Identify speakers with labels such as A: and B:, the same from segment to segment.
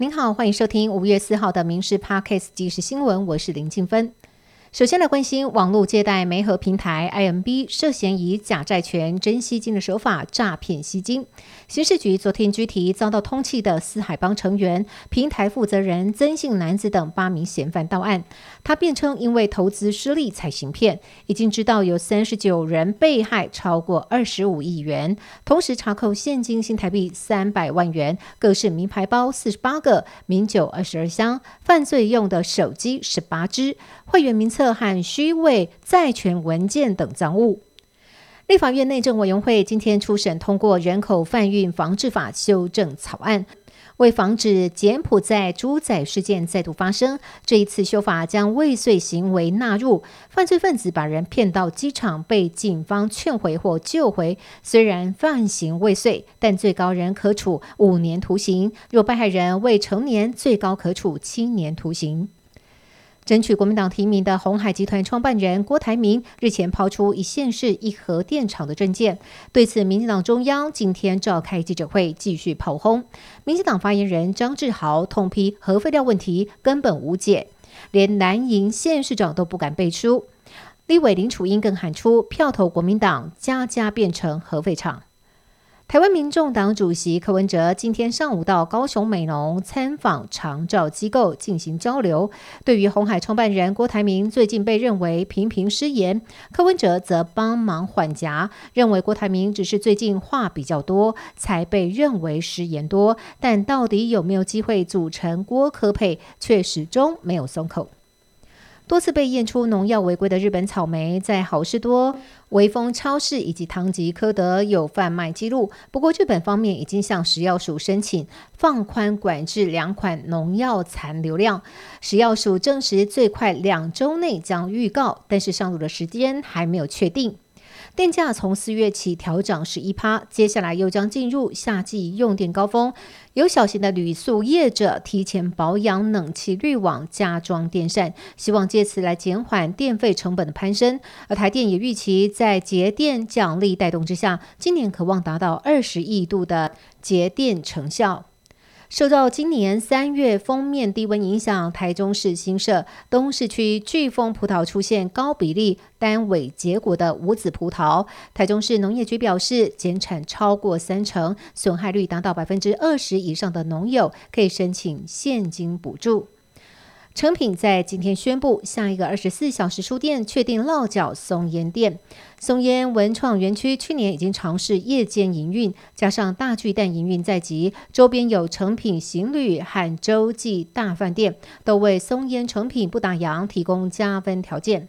A: 您好，欢迎收听五月四号的《民事 Parkes 即时新闻》，我是林静芬。首先来关心网络借贷媒合平台 IMB 涉嫌以假债权真吸金的手法诈骗吸金。刑事局昨天拘提遭到通缉的四海帮成员、平台负责人曾姓男子等八名嫌犯到案。他辩称因为投资失利才行骗，已经知道有三十九人被害超过二十五亿元，同时查扣现金新台币三百万元，各式名牌包四十八个，名酒二十二箱，犯罪用的手机十八只，会员名册。特和虚伪债权文件等赃物。立法院内政委员会今天初审通过《人口贩运防治法》修正草案，为防止柬埔寨猪仔事件再度发生，这一次修法将未遂行为纳入。犯罪分子把人骗到机场，被警方劝回或救回，虽然犯行未遂，但最高人可处五年徒刑；若被害人未成年，最高可处七年徒刑。争取国民党提名的红海集团创办人郭台铭日前抛出一县市一核电厂的证件，对此，民进党中央今天召开记者会，继续炮轰。民进党发言人张志豪痛批核废料问题根本无解，连南营县市长都不敢背书。立委林楚英更喊出票投国民党，家家变成核废厂。台湾民众党主席柯文哲今天上午到高雄美浓参访长照机构进行交流。对于红海创办人郭台铭最近被认为频频失言，柯文哲则帮忙缓颊，认为郭台铭只是最近话比较多，才被认为失言多。但到底有没有机会组成郭科配，却始终没有松口。多次被验出农药违规的日本草莓，在好事多、威风超市以及唐吉诃德有贩卖记录。不过，日本方面已经向食药署申请放宽管制两款农药残留量。食药署证实，最快两周内将预告，但是上路的时间还没有确定。电价从四月起调涨十一趴，接下来又将进入夏季用电高峰。有小型的铝塑业者提前保养冷气滤网、加装电扇，希望借此来减缓电费成本的攀升。而台电也预期，在节电奖励带动之下，今年渴望达到二十亿度的节电成效。受到今年三月封面低温影响，台中市新社东市区巨峰葡萄出现高比例单尾结果的无籽葡萄。台中市农业局表示，减产超过三成，损害率达到百分之二十以上的农友可以申请现金补助。成品在今天宣布，下一个二十四小时书店确定落脚松烟店。松烟文创园区去年已经尝试夜间营运，加上大巨蛋营运在即，周边有成品行旅和洲际大饭店，都为松烟成品不打烊提供加分条件。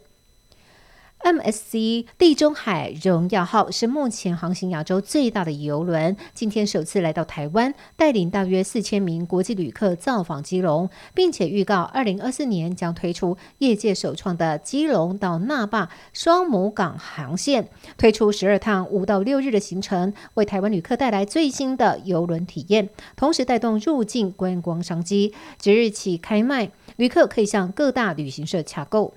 A: MSC 地中海荣耀号是目前航行亚洲最大的邮轮，今天首次来到台湾，带领大约四千名国际旅客造访基隆，并且预告二零二四年将推出业界首创的基隆到那霸双母港航线，推出十二趟五到六日的行程，为台湾旅客带来最新的邮轮体验，同时带动入境观光商机。即日起开卖，旅客可以向各大旅行社洽购。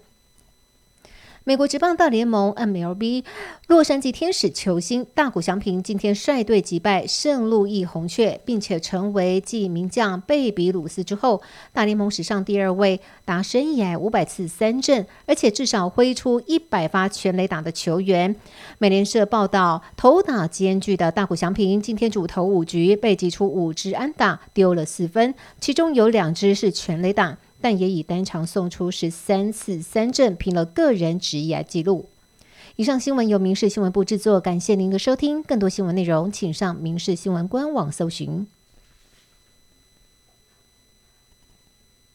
A: 美国职棒大联盟 MLB 洛杉矶天使球星大谷翔平今天率队击败圣路易红雀，并且成为继名将贝比鲁斯之后，大联盟史上第二位达生涯五百次三振，而且至少挥出一百发全垒打的球员。美联社报道，投打兼具的大谷翔平今天主投五局，被击出五支安打，丢了四分，其中有两支是全垒打。但也以单场送出十三次三振，拼了个人职业纪录。以上新闻由民事新闻部制作，感谢您的收听。更多新闻内容，请上民事新闻官网搜寻。